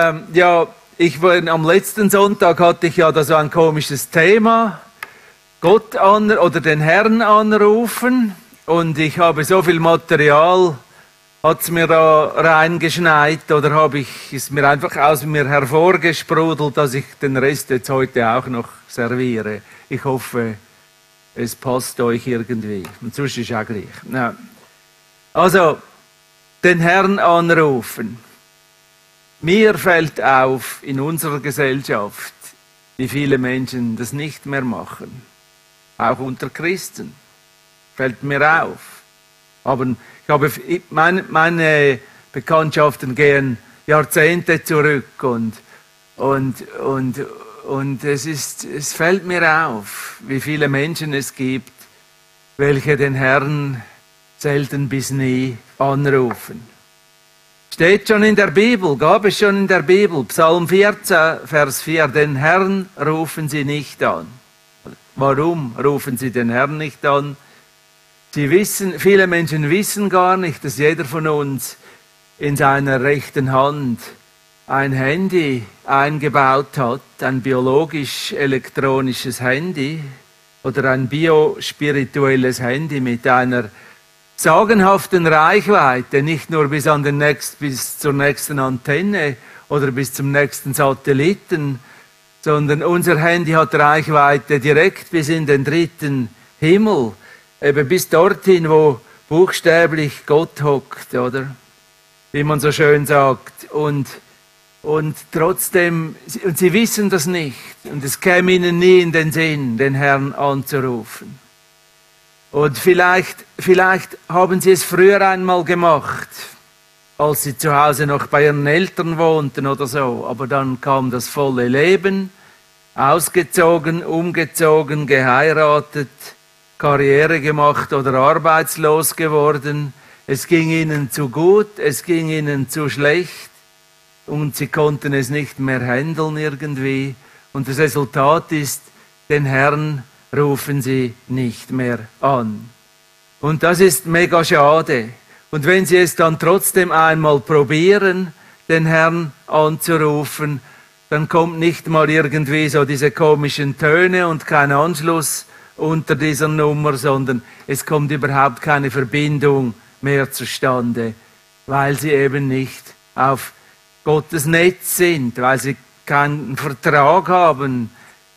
Ähm, ja, ich war, am letzten Sonntag hatte ich ja da so ein komisches Thema. Gott an, oder den Herrn anrufen. Und ich habe so viel Material, hat es mir da reingeschneit oder habe ich, ist mir einfach aus mir hervorgesprudelt, dass ich den Rest jetzt heute auch noch serviere. Ich hoffe, es passt euch irgendwie. Und sonst ist auch gleich. Ja. Also, den Herrn anrufen. Mir fällt auf in unserer Gesellschaft, wie viele Menschen das nicht mehr machen. Auch unter Christen. Fällt mir auf. Aber ich habe, meine, meine Bekanntschaften gehen Jahrzehnte zurück und, und, und, und es, ist, es fällt mir auf, wie viele Menschen es gibt, welche den Herrn selten bis nie anrufen. Steht schon in der Bibel, gab es schon in der Bibel, Psalm 14, Vers 4, den Herrn rufen sie nicht an. Warum rufen sie den Herrn nicht an? Sie wissen, viele Menschen wissen gar nicht, dass jeder von uns in seiner rechten Hand ein Handy eingebaut hat, ein biologisch-elektronisches Handy oder ein biospirituelles Handy mit einer sagenhaften Reichweite, nicht nur bis, an den nächst, bis zur nächsten Antenne oder bis zum nächsten Satelliten, sondern unser Handy hat Reichweite direkt bis in den dritten Himmel, eben bis dorthin, wo buchstäblich Gott hockt, oder? Wie man so schön sagt. Und, und trotzdem, und sie wissen das nicht. Und es käme ihnen nie in den Sinn, den Herrn anzurufen. Und vielleicht, vielleicht haben sie es früher einmal gemacht, als sie zu Hause noch bei ihren Eltern wohnten oder so. Aber dann kam das volle Leben, ausgezogen, umgezogen, geheiratet, Karriere gemacht oder arbeitslos geworden. Es ging ihnen zu gut, es ging ihnen zu schlecht und sie konnten es nicht mehr handeln irgendwie. Und das Resultat ist, den Herrn rufen sie nicht mehr an. Und das ist mega schade. Und wenn sie es dann trotzdem einmal probieren, den Herrn anzurufen, dann kommt nicht mal irgendwie so diese komischen Töne und kein Anschluss unter dieser Nummer, sondern es kommt überhaupt keine Verbindung mehr zustande, weil sie eben nicht auf Gottes Netz sind, weil sie keinen Vertrag haben,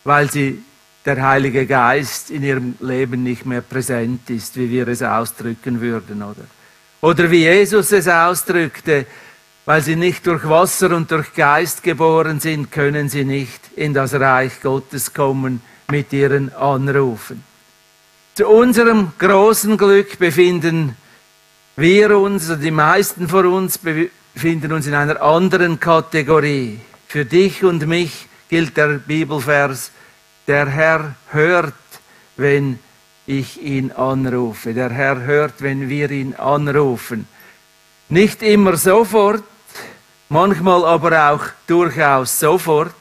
weil sie der Heilige Geist in ihrem Leben nicht mehr präsent ist, wie wir es ausdrücken würden, oder? Oder wie Jesus es ausdrückte, weil sie nicht durch Wasser und durch Geist geboren sind, können sie nicht in das Reich Gottes kommen mit ihren Anrufen. Zu unserem großen Glück befinden wir uns, oder die meisten von uns befinden uns in einer anderen Kategorie. Für dich und mich gilt der Bibelvers, der Herr hört, wenn ich ihn anrufe. Der Herr hört, wenn wir ihn anrufen. Nicht immer sofort, manchmal aber auch durchaus sofort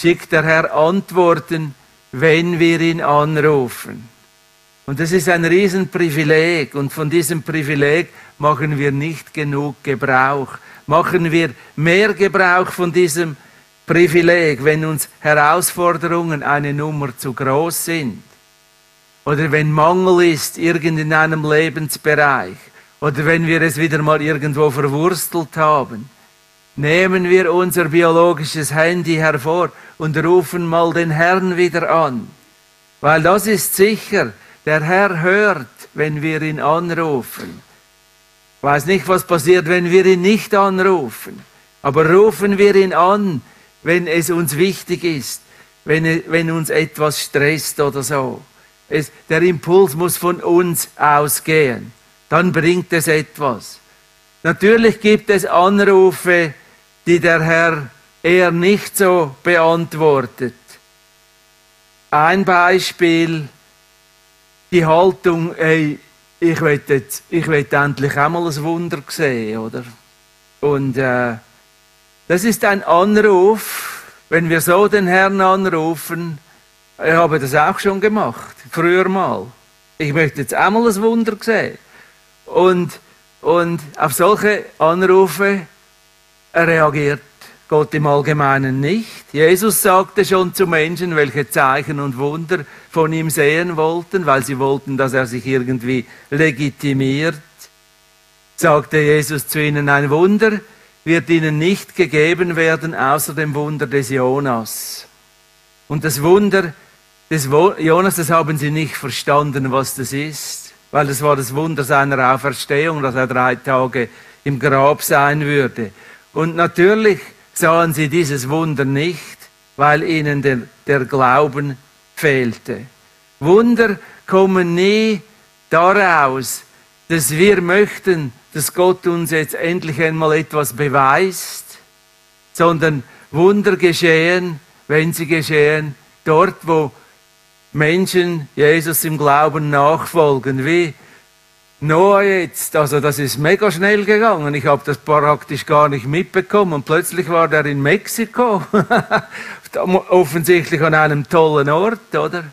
schickt der Herr Antworten, wenn wir ihn anrufen. Und das ist ein Riesenprivileg und von diesem Privileg machen wir nicht genug Gebrauch. Machen wir mehr Gebrauch von diesem Privileg, wenn uns Herausforderungen eine Nummer zu groß sind oder wenn Mangel ist irgend in einem Lebensbereich oder wenn wir es wieder mal irgendwo verwurstelt haben. Nehmen wir unser biologisches Handy hervor und rufen mal den Herrn wieder an. Weil das ist sicher, der Herr hört, wenn wir ihn anrufen. Weiß nicht, was passiert, wenn wir ihn nicht anrufen. Aber rufen wir ihn an, wenn es uns wichtig ist, wenn, wenn uns etwas stresst oder so. Es, der Impuls muss von uns ausgehen. Dann bringt es etwas. Natürlich gibt es Anrufe, die der Herr eher nicht so beantwortet. Ein Beispiel, die Haltung, ey, ich will, jetzt, ich will endlich auch mal ein Wunder sehen, oder? Und äh, das ist ein Anruf, wenn wir so den Herrn anrufen. Ich habe das auch schon gemacht, früher mal. Ich möchte jetzt einmal ein Wunder sehen. Und, und auf solche Anrufe reagiert Gott im Allgemeinen nicht. Jesus sagte schon zu Menschen, welche Zeichen und Wunder von ihm sehen wollten, weil sie wollten, dass er sich irgendwie legitimiert. Sagte Jesus zu ihnen, ein Wunder wird ihnen nicht gegeben werden, außer dem Wunder des Jonas. Und das Wunder des Jonas, das haben sie nicht verstanden, was das ist, weil das war das Wunder seiner Auferstehung, dass er drei Tage im Grab sein würde. Und natürlich sahen sie dieses Wunder nicht, weil ihnen der, der Glauben fehlte. Wunder kommen nie daraus, dass wir möchten, dass Gott uns jetzt endlich einmal etwas beweist, sondern Wunder geschehen, wenn sie geschehen, dort, wo Menschen Jesus im Glauben nachfolgen, wie Noah jetzt, also das ist mega schnell gegangen. Ich habe das praktisch gar nicht mitbekommen. Und plötzlich war der in Mexiko, offensichtlich an einem tollen Ort, oder?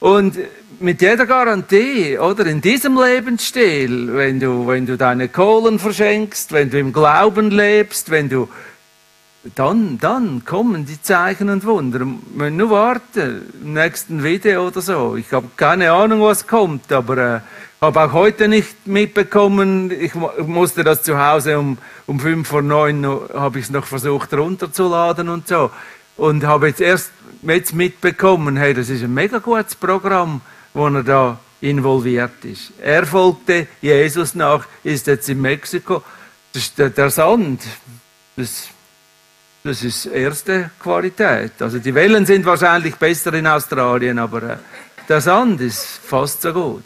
Und mit jeder Garantie, oder? In diesem Lebensstil, wenn du, wenn du deine Kohlen verschenkst, wenn du im Glauben lebst, wenn du dann, dann kommen die Zeichen und Wunder. Wir nur warten, im nächsten Video oder so. Ich habe keine Ahnung, was kommt, aber äh, habe auch heute nicht mitbekommen. Ich musste das zu Hause um, um fünf vor neun habe ich es noch versucht runterzuladen und so. Und habe jetzt erst jetzt mitbekommen, hey, das ist ein mega gutes Programm, wo er da involviert ist. Er folgte Jesus nach, ist jetzt in Mexiko. Das ist der, Sand. Das das ist erste Qualität. Also die Wellen sind wahrscheinlich besser in Australien, aber äh, der Sand ist fast so gut.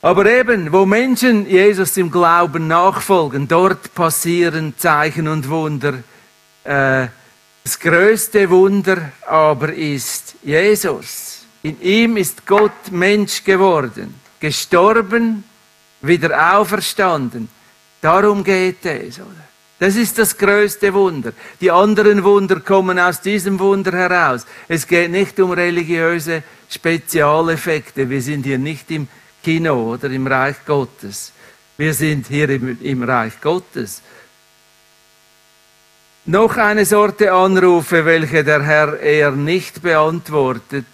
Aber eben, wo Menschen Jesus im Glauben nachfolgen, dort passieren Zeichen und Wunder. Äh, das größte Wunder aber ist Jesus. In ihm ist Gott Mensch geworden, gestorben, wieder auferstanden. Darum geht es, oder? Das ist das größte Wunder. Die anderen Wunder kommen aus diesem Wunder heraus. Es geht nicht um religiöse Spezialeffekte. Wir sind hier nicht im Kino oder im Reich Gottes. Wir sind hier im, im Reich Gottes. Noch eine Sorte Anrufe, welche der Herr eher nicht beantwortet.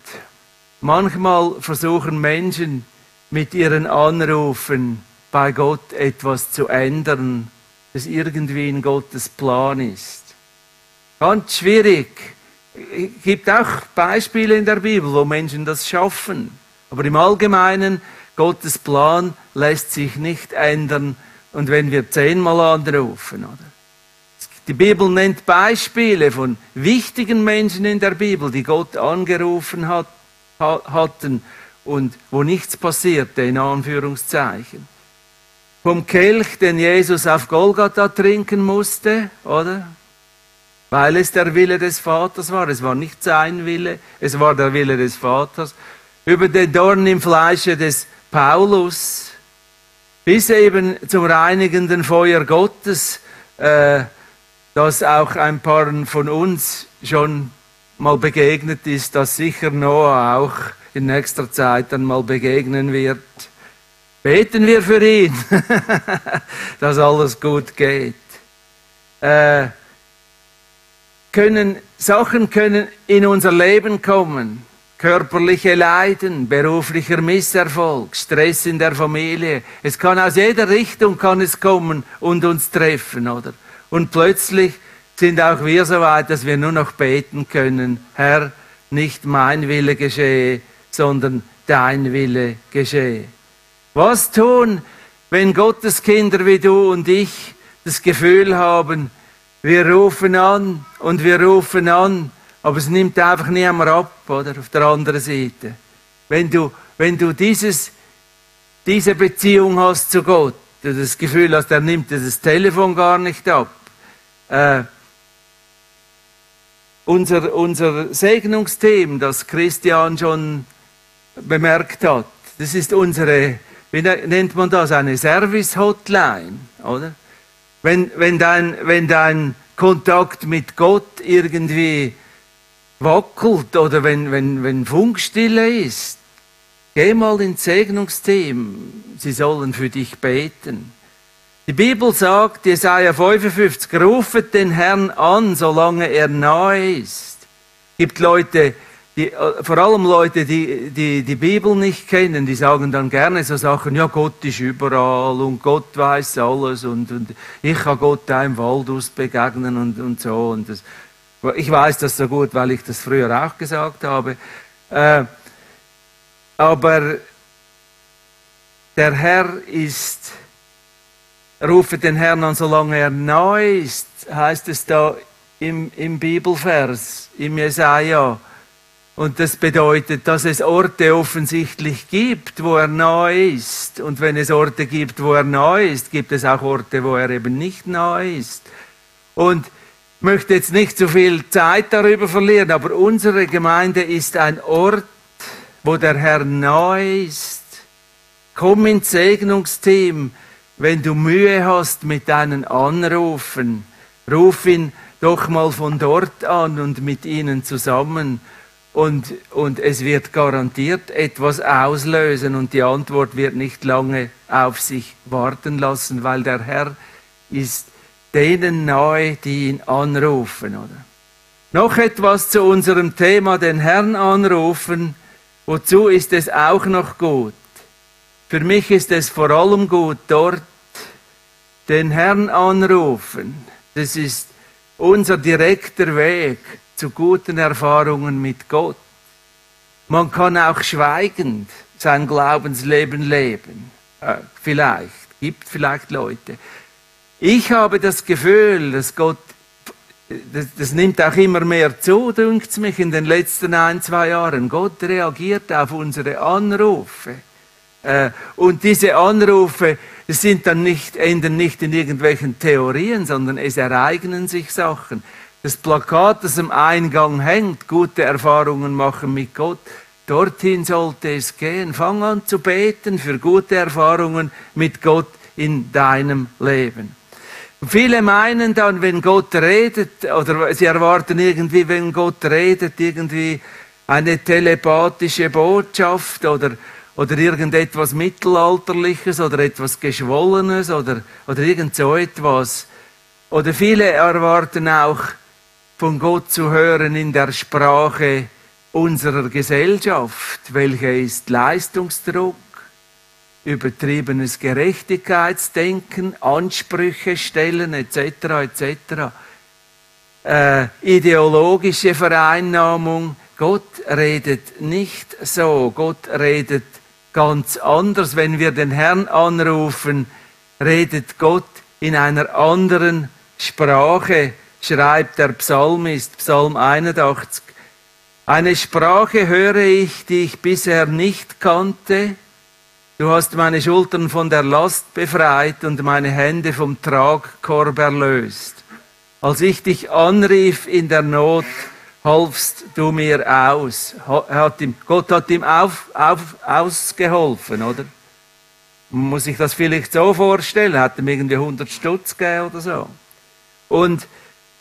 Manchmal versuchen Menschen mit ihren Anrufen bei Gott etwas zu ändern das irgendwie in Gottes Plan ist. Ganz schwierig. Es gibt auch Beispiele in der Bibel, wo Menschen das schaffen. Aber im Allgemeinen, Gottes Plan lässt sich nicht ändern. Und wenn wir zehnmal anrufen, oder? Die Bibel nennt Beispiele von wichtigen Menschen in der Bibel, die Gott angerufen hat, hatten und wo nichts passierte, in Anführungszeichen vom Kelch, den Jesus auf Golgatha trinken musste, oder? Weil es der Wille des Vaters war. Es war nicht sein Wille, es war der Wille des Vaters. Über den Dorn im Fleische des Paulus, bis eben zum reinigenden Feuer Gottes, äh, das auch ein paar von uns schon mal begegnet ist, das sicher Noah auch in nächster Zeit dann mal begegnen wird. Beten wir für ihn, dass alles gut geht. Äh, können, Sachen können in unser Leben kommen. Körperliche Leiden, beruflicher Misserfolg, Stress in der Familie. Es kann aus jeder Richtung kann es kommen und uns treffen, oder? Und plötzlich sind auch wir so weit, dass wir nur noch beten können. Herr, nicht mein Wille geschehe, sondern dein Wille geschehe. Was tun, wenn Gottes Kinder wie du und ich das Gefühl haben, wir rufen an und wir rufen an, aber es nimmt einfach niemand ab, oder? Auf der anderen Seite. Wenn du, wenn du dieses, diese Beziehung hast zu Gott, du das Gefühl hast, er nimmt das Telefon gar nicht ab. Äh, unser, unser Segnungsteam, das Christian schon bemerkt hat, das ist unsere wie nennt man das, eine Service-Hotline, oder? Wenn, wenn, dein, wenn dein Kontakt mit Gott irgendwie wackelt oder wenn, wenn, wenn Funkstille ist, geh mal ins Segnungsteam, sie sollen für dich beten. Die Bibel sagt, Jesaja 55, rufet den Herrn an, solange er nahe ist. Es gibt Leute, die, äh, vor allem Leute, die, die die Bibel nicht kennen, die sagen dann gerne so Sachen, ja, Gott ist überall und Gott weiß alles und, und ich kann Gott da im Wald begegnen und, und so. Und das, ich weiß das so gut, weil ich das früher auch gesagt habe. Äh, aber der Herr ist, rufe den Herrn an, solange er nahe ist, heißt es da im, im Bibelvers, im Jesaja. Und das bedeutet, dass es Orte offensichtlich gibt, wo er nahe ist. Und wenn es Orte gibt, wo er nahe ist, gibt es auch Orte, wo er eben nicht nahe ist. Und ich möchte jetzt nicht zu viel Zeit darüber verlieren, aber unsere Gemeinde ist ein Ort, wo der Herr nahe ist. Komm ins Segnungsteam, wenn du Mühe hast mit deinen Anrufen. Ruf ihn doch mal von dort an und mit ihnen zusammen. Und, und es wird garantiert etwas auslösen und die Antwort wird nicht lange auf sich warten lassen, weil der Herr ist denen nahe, die ihn anrufen, oder? Noch etwas zu unserem Thema, den Herrn anrufen. Wozu ist es auch noch gut? Für mich ist es vor allem gut, dort den Herrn anrufen. Das ist unser direkter Weg zu guten Erfahrungen mit Gott. Man kann auch schweigend sein Glaubensleben leben. Äh, vielleicht, gibt vielleicht Leute. Ich habe das Gefühl, dass Gott das, das, nimmt auch immer mehr zu, dünkt mich, in den letzten ein, zwei Jahren. Gott reagiert auf unsere Anrufe. Äh, und diese Anrufe sind dann nicht, enden nicht in irgendwelchen Theorien, sondern es ereignen sich Sachen. Das Plakat, das am Eingang hängt, gute Erfahrungen machen mit Gott, dorthin sollte es gehen. Fang an zu beten für gute Erfahrungen mit Gott in deinem Leben. Viele meinen dann, wenn Gott redet, oder sie erwarten irgendwie, wenn Gott redet, irgendwie eine telepathische Botschaft oder, oder irgendetwas Mittelalterliches oder etwas Geschwollenes oder, oder irgend so etwas. Oder viele erwarten auch, von Gott zu hören in der Sprache unserer Gesellschaft. Welche ist Leistungsdruck? übertriebenes Gerechtigkeitsdenken, Ansprüche stellen etc. etc. Äh, ideologische Vereinnahmung. Gott redet nicht so. Gott redet ganz anders. Wenn wir den Herrn anrufen, redet Gott in einer anderen Sprache, schreibt der Psalmist, Psalm 81. Eine Sprache höre ich, die ich bisher nicht kannte Du hast meine Schultern von der Last befreit und meine Hände vom Tragkorb erlöst. Als ich dich anrief in der Not, halfst du mir aus. Hat ihm, Gott hat ihm auf, auf, ausgeholfen, oder? Muss sich das vielleicht so vorstellen, hat ihm irgendwie 100 Stutz gegeben oder so. Und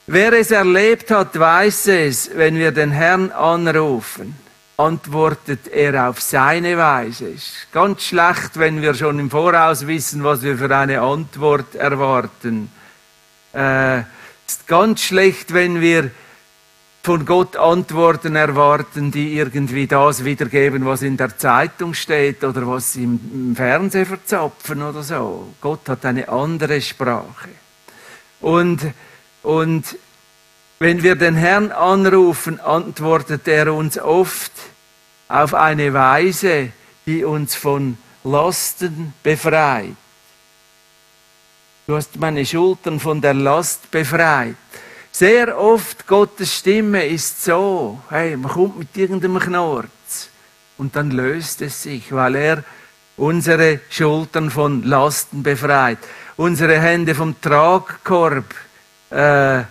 wer es erlebt hat, weiß es, wenn wir den Herrn anrufen antwortet er auf seine Weise. Ist ganz schlecht, wenn wir schon im Voraus wissen, was wir für eine Antwort erwarten. Äh, ist ganz schlecht, wenn wir von Gott Antworten erwarten, die irgendwie das wiedergeben, was in der Zeitung steht oder was im, im Fernsehen verzapfen oder so. Gott hat eine andere Sprache. Und, und wenn wir den Herrn anrufen, antwortet er uns oft auf eine Weise, die uns von Lasten befreit. Du hast meine Schultern von der Last befreit. Sehr oft Gottes Stimme ist so, hey, man kommt mit irgendeinem Knorz und dann löst es sich, weil er unsere Schultern von Lasten befreit, unsere Hände vom Tragkorb äh,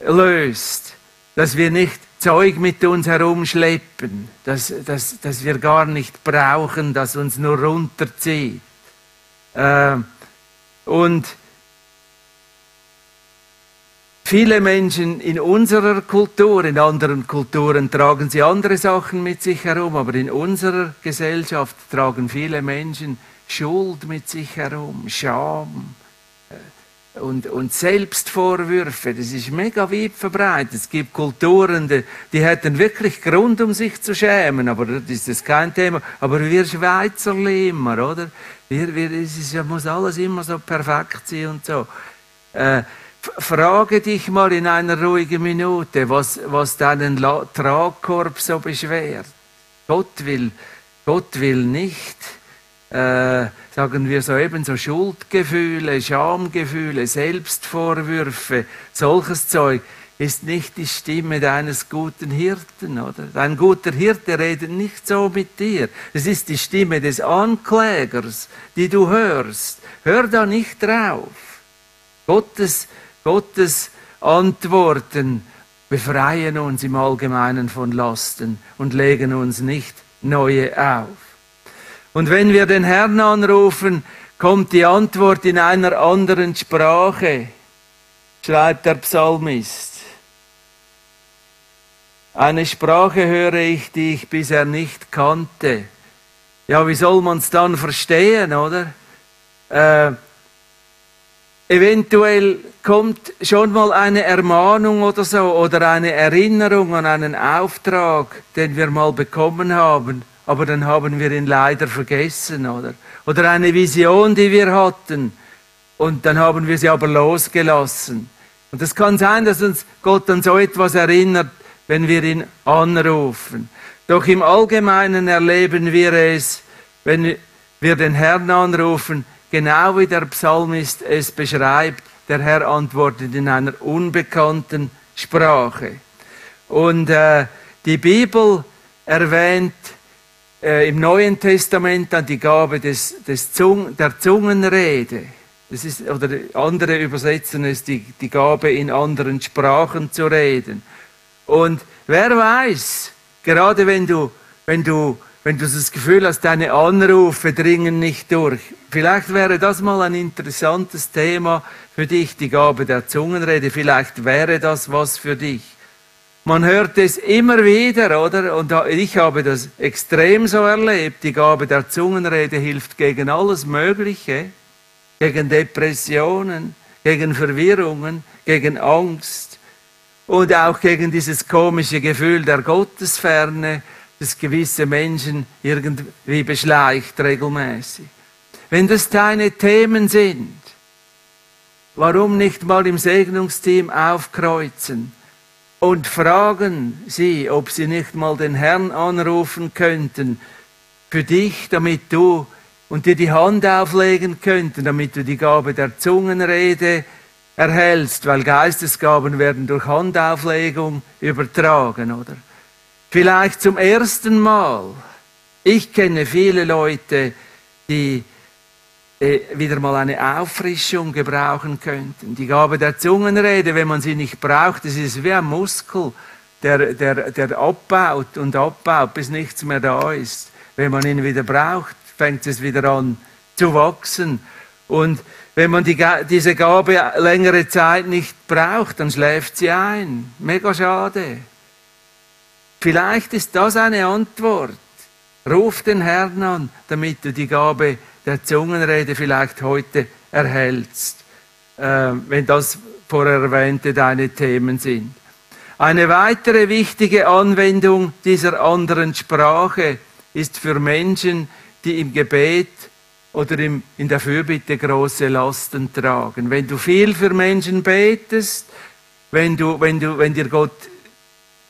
löst, dass wir nicht Zeug mit uns herumschleppen, das, das, das wir gar nicht brauchen, das uns nur runterzieht. Äh, und viele Menschen in unserer Kultur, in anderen Kulturen tragen sie andere Sachen mit sich herum, aber in unserer Gesellschaft tragen viele Menschen Schuld mit sich herum, Scham, und, und Selbstvorwürfe, das ist mega weit verbreitet. Es gibt Kulturen, die, die hätten wirklich Grund, um sich zu schämen, aber das ist kein Thema. Aber wir Schweizer immer, oder? Wir, wir, es ist, muss alles immer so perfekt sein und so. Äh, frage dich mal in einer ruhigen Minute, was, was deinen Tragkorb so beschwert. Gott will, Gott will nicht äh, sagen wir so eben so Schuldgefühle, Schamgefühle, Selbstvorwürfe, solches Zeug ist nicht die Stimme deines guten Hirten, oder? Dein guter Hirte redet nicht so mit dir. Es ist die Stimme des Anklägers, die du hörst. Hör da nicht drauf. Gottes, Gottes Antworten befreien uns im Allgemeinen von Lasten und legen uns nicht neue auf. Und wenn wir den Herrn anrufen, kommt die Antwort in einer anderen Sprache, schreibt der Psalmist. Eine Sprache höre ich, die ich bisher nicht kannte. Ja, wie soll man es dann verstehen, oder? Äh, eventuell kommt schon mal eine Ermahnung oder so oder eine Erinnerung an einen Auftrag, den wir mal bekommen haben aber dann haben wir ihn leider vergessen, oder? Oder eine Vision, die wir hatten, und dann haben wir sie aber losgelassen. Und es kann sein, dass uns Gott an so etwas erinnert, wenn wir ihn anrufen. Doch im Allgemeinen erleben wir es, wenn wir den Herrn anrufen, genau wie der Psalmist es beschreibt. Der Herr antwortet in einer unbekannten Sprache. Und äh, die Bibel erwähnt äh, im Neuen Testament dann die Gabe des, des Zung, der Zungenrede. Das ist, oder andere übersetzen es die, die Gabe, in anderen Sprachen zu reden. Und wer weiß, gerade wenn du, wenn du, wenn du das Gefühl hast, deine Anrufe dringen nicht durch, vielleicht wäre das mal ein interessantes Thema für dich, die Gabe der Zungenrede. Vielleicht wäre das was für dich. Man hört es immer wieder, oder? Und ich habe das extrem so erlebt. Die Gabe der Zungenrede hilft gegen alles Mögliche. Gegen Depressionen, gegen Verwirrungen, gegen Angst und auch gegen dieses komische Gefühl der Gottesferne, das gewisse Menschen irgendwie beschleicht regelmäßig. Wenn das deine Themen sind, warum nicht mal im Segnungsteam aufkreuzen? und fragen sie, ob sie nicht mal den Herrn anrufen könnten für dich, damit du und dir die Hand auflegen könnten, damit du die Gabe der Zungenrede erhältst, weil Geistesgaben werden durch Handauflegung übertragen, oder? Vielleicht zum ersten Mal. Ich kenne viele Leute, die äh, wieder mal eine Auffrischung gebrauchen könnten. Die Gabe der Zungenrede, wenn man sie nicht braucht, das ist wie ein Muskel, der, der, der abbaut und abbaut, bis nichts mehr da ist. Wenn man ihn wieder braucht, fängt es wieder an zu wachsen. Und wenn man die, diese Gabe längere Zeit nicht braucht, dann schläft sie ein. Mega schade. Vielleicht ist das eine Antwort. Ruf den Herrn an, damit du die Gabe der Zungenrede vielleicht heute erhältst, äh, wenn das vorher erwähnte deine Themen sind. Eine weitere wichtige Anwendung dieser anderen Sprache ist für Menschen, die im Gebet oder im, in der Fürbitte große Lasten tragen. Wenn du viel für Menschen betest, wenn, du, wenn, du, wenn dir Gott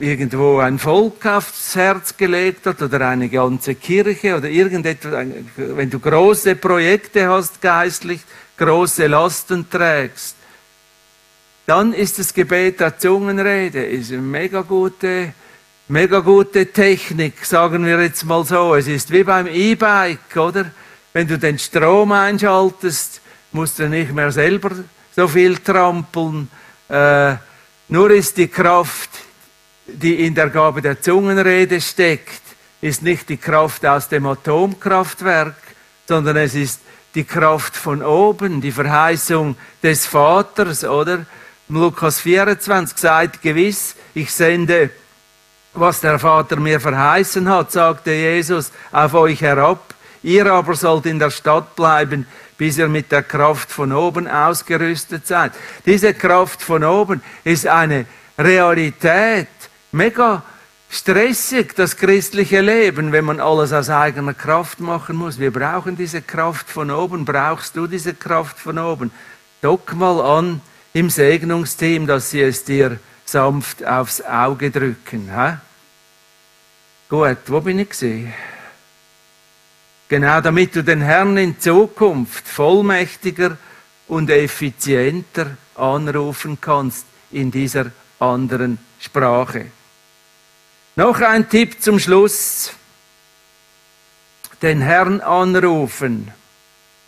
irgendwo ein Volk aufs Herz gelegt hat oder eine ganze Kirche oder irgendetwas, wenn du große Projekte hast geistlich, große Lasten trägst, dann ist das Gebet der Zungenrede ist eine mega gute, mega gute Technik, sagen wir jetzt mal so. Es ist wie beim E-Bike, oder? Wenn du den Strom einschaltest, musst du nicht mehr selber so viel trampeln. Äh, nur ist die Kraft die in der Gabe der Zungenrede steckt, ist nicht die Kraft aus dem Atomkraftwerk, sondern es ist die Kraft von oben, die Verheißung des Vaters, oder? Lukas 24 sagt gewiss, ich sende, was der Vater mir verheißen hat, sagte Jesus, auf euch herab. Ihr aber sollt in der Stadt bleiben, bis ihr mit der Kraft von oben ausgerüstet seid. Diese Kraft von oben ist eine Realität, mega stressig, das christliche Leben, wenn man alles aus eigener Kraft machen muss. Wir brauchen diese Kraft von oben. Brauchst du diese Kraft von oben? Dock mal an im Segnungsteam, dass sie es dir sanft aufs Auge drücken. He? Gut, wo bin ich gesehen? Genau, damit du den Herrn in Zukunft vollmächtiger und effizienter anrufen kannst in dieser anderen Sprache. Noch ein Tipp zum Schluss. Den Herrn anrufen,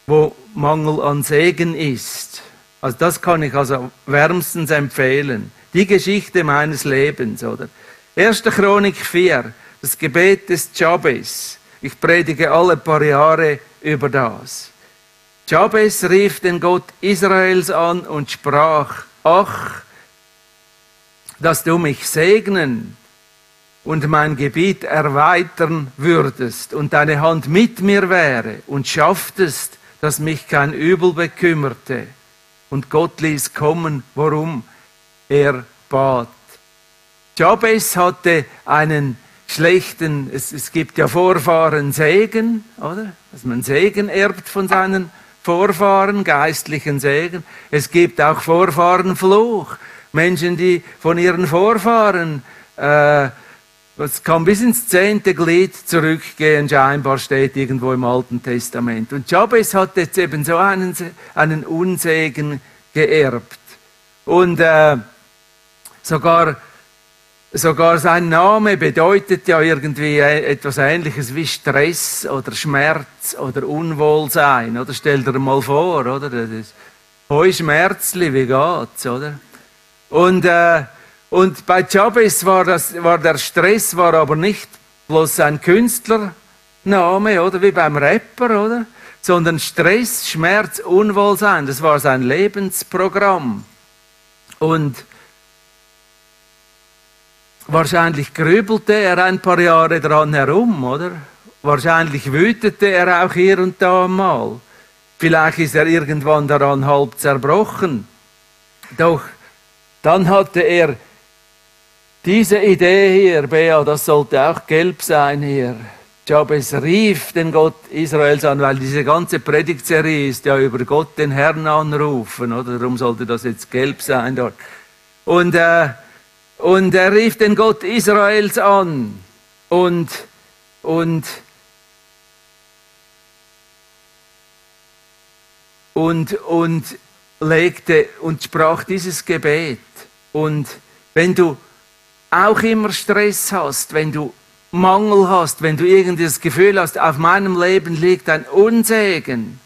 wo Mangel an Segen ist. Also das kann ich also wärmstens empfehlen. Die Geschichte meines Lebens, oder? 1. Chronik 4, das Gebet des Jabez. Ich predige alle paar Jahre über das. Jabez rief den Gott Israels an und sprach, ach, dass du mich segnen und mein Gebiet erweitern würdest und deine Hand mit mir wäre und schafftest, dass mich kein Übel bekümmerte. Und Gott ließ kommen, worum er bat. Jabez hatte einen schlechten, es, es gibt ja Vorfahren Segen, oder? Dass man Segen erbt von seinen Vorfahren, geistlichen Segen. Es gibt auch Vorfahren Fluch. Menschen, die von ihren Vorfahren äh, das kann bis ins zehnte Glied zurückgehen, scheinbar steht irgendwo im Alten Testament. Und Jabez hat jetzt eben so einen, einen Unsegen geerbt. Und äh, sogar, sogar sein Name bedeutet ja irgendwie e-, etwas Ähnliches wie Stress oder Schmerz oder Unwohlsein. Oder stell dir mal vor, oder? Das ist, Hoi Schmerzli, wie geht's, oder? Und äh, und bei Jabez war, das, war der Stress war aber nicht bloß ein Künstlername, oder wie beim Rapper, oder? Sondern Stress, Schmerz, Unwohlsein, das war sein Lebensprogramm. Und wahrscheinlich grübelte er ein paar Jahre dran herum, oder? Wahrscheinlich wütete er auch hier und da mal. Vielleicht ist er irgendwann daran halb zerbrochen. Doch dann hatte er diese Idee hier, Bea, das sollte auch gelb sein hier. Jabez rief den Gott Israels an, weil diese ganze Predigtserie ist ja über Gott den Herrn anrufen, oder? Darum sollte das jetzt gelb sein dort. Und, äh, und er rief den Gott Israels an und, und, und, und legte und sprach dieses Gebet. Und wenn du auch immer Stress hast, wenn du Mangel hast, wenn du irgendwie das Gefühl hast, auf meinem Leben liegt ein Unsegen,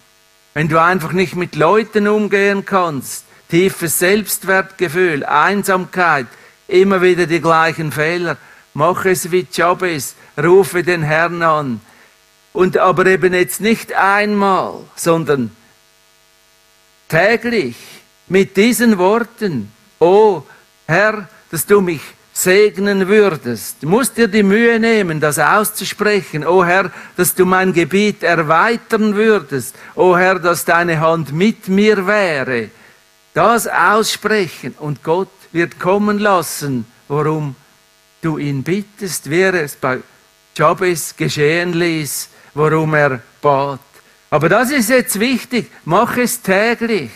wenn du einfach nicht mit Leuten umgehen kannst, tiefes Selbstwertgefühl, Einsamkeit, immer wieder die gleichen Fehler, mach es wie Jabez, rufe den Herrn an. Und aber eben jetzt nicht einmal, sondern täglich mit diesen Worten, oh Herr, dass du mich segnen würdest. Du musst dir die Mühe nehmen, das auszusprechen. O Herr, dass du mein Gebiet erweitern würdest. O Herr, dass deine Hand mit mir wäre. Das aussprechen und Gott wird kommen lassen, worum du ihn bittest, wie er es bei Jabez geschehen ließ, worum er bat. Aber das ist jetzt wichtig. Mach es täglich.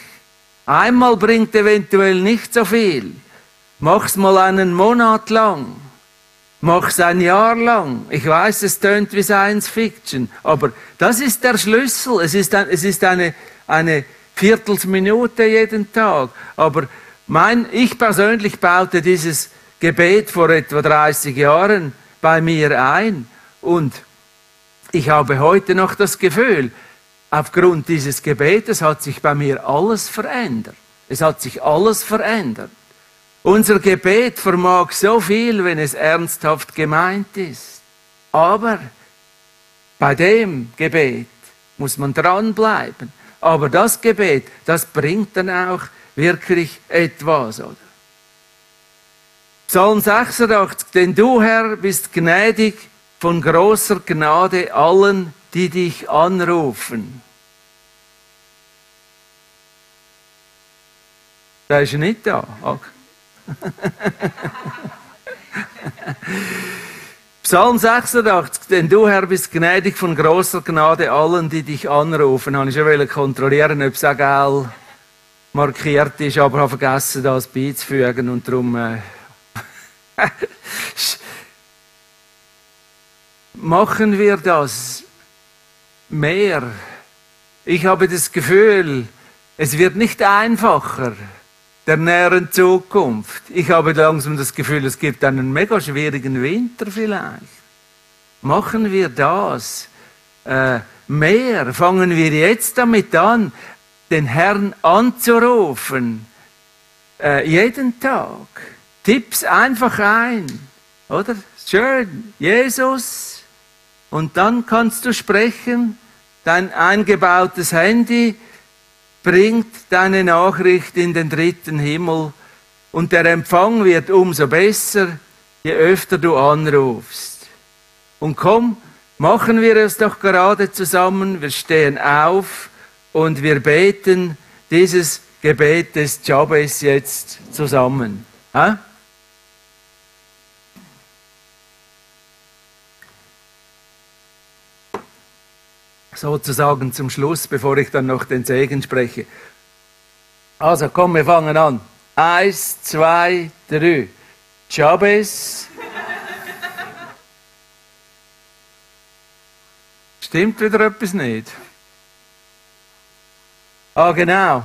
Einmal bringt eventuell nicht so viel. Mach's mal einen Monat lang. Mach's ein Jahr lang. Ich weiß, es tönt wie Science Fiction, aber das ist der Schlüssel. Es ist, ein, es ist eine, eine Viertelsminute jeden Tag. Aber mein, ich persönlich baute dieses Gebet vor etwa 30 Jahren bei mir ein und ich habe heute noch das Gefühl, aufgrund dieses Gebetes hat sich bei mir alles verändert. Es hat sich alles verändert. Unser Gebet vermag so viel, wenn es ernsthaft gemeint ist. Aber bei dem Gebet muss man dranbleiben. Aber das Gebet, das bringt dann auch wirklich etwas, oder? Psalm 86, denn du Herr bist gnädig von großer Gnade allen, die dich anrufen. Der ist nicht da. Okay. Psalm 86, denn du Herr bist gnädig von großer Gnade allen, die dich anrufen. Habe ich schon kontrollieren, ob es auch geil markiert ist, aber habe vergessen, das beizufügen und darum äh, machen wir das mehr. Ich habe das Gefühl, es wird nicht einfacher der näheren Zukunft. Ich habe langsam das Gefühl, es gibt einen mega schwierigen Winter vielleicht. Machen wir das äh, mehr? Fangen wir jetzt damit an, den Herrn anzurufen, äh, jeden Tag. Tipps einfach ein, oder? Schön, Jesus. Und dann kannst du sprechen, dein eingebautes Handy bringt deine Nachricht in den dritten Himmel und der Empfang wird umso besser, je öfter du anrufst. Und komm, machen wir es doch gerade zusammen, wir stehen auf und wir beten dieses Gebet des Jabes jetzt zusammen. Ha? Sozusagen zum Schluss, bevor ich dann noch den Segen spreche. Also komm, wir fangen an. Eins, zwei, drei. Jabez. Stimmt wieder etwas nicht? Ah, genau.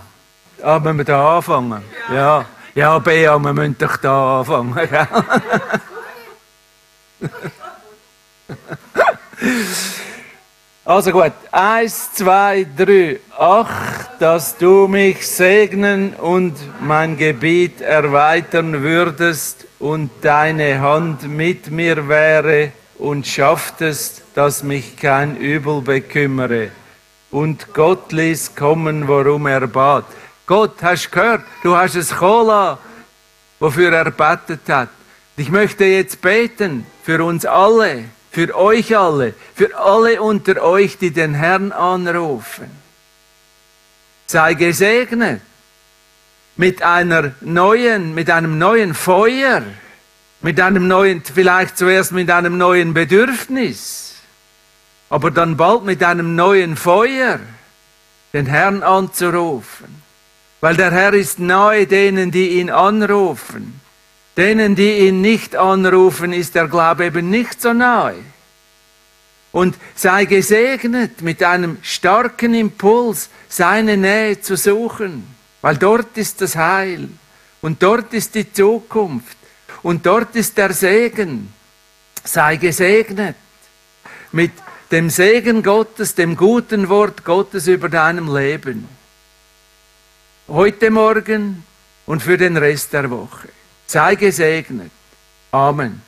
Ah, müssen wir da anfangen? Ja. Ja, Bea, wir müssen doch da anfangen. Also gut, eins, zwei, drei. Ach, dass du mich segnen und mein Gebiet erweitern würdest und deine Hand mit mir wäre und schafftest, dass mich kein Übel bekümmere. Und Gott ließ kommen, worum er bat. Gott, hast gehört? Du hast es Cola, wofür er betet hat. Ich möchte jetzt beten für uns alle für euch alle, für alle unter euch, die den Herrn anrufen. Sei gesegnet mit einer neuen, mit einem neuen Feuer, mit einem neuen, vielleicht zuerst mit einem neuen Bedürfnis, aber dann bald mit einem neuen Feuer, den Herrn anzurufen. Weil der Herr ist nahe denen, die ihn anrufen. Denen, die ihn nicht anrufen, ist der Glaube eben nicht so nahe. Und sei gesegnet mit einem starken Impuls, seine Nähe zu suchen, weil dort ist das Heil und dort ist die Zukunft und dort ist der Segen. Sei gesegnet mit dem Segen Gottes, dem guten Wort Gottes über deinem Leben. Heute Morgen und für den Rest der Woche. Sei gesegnet. Amen.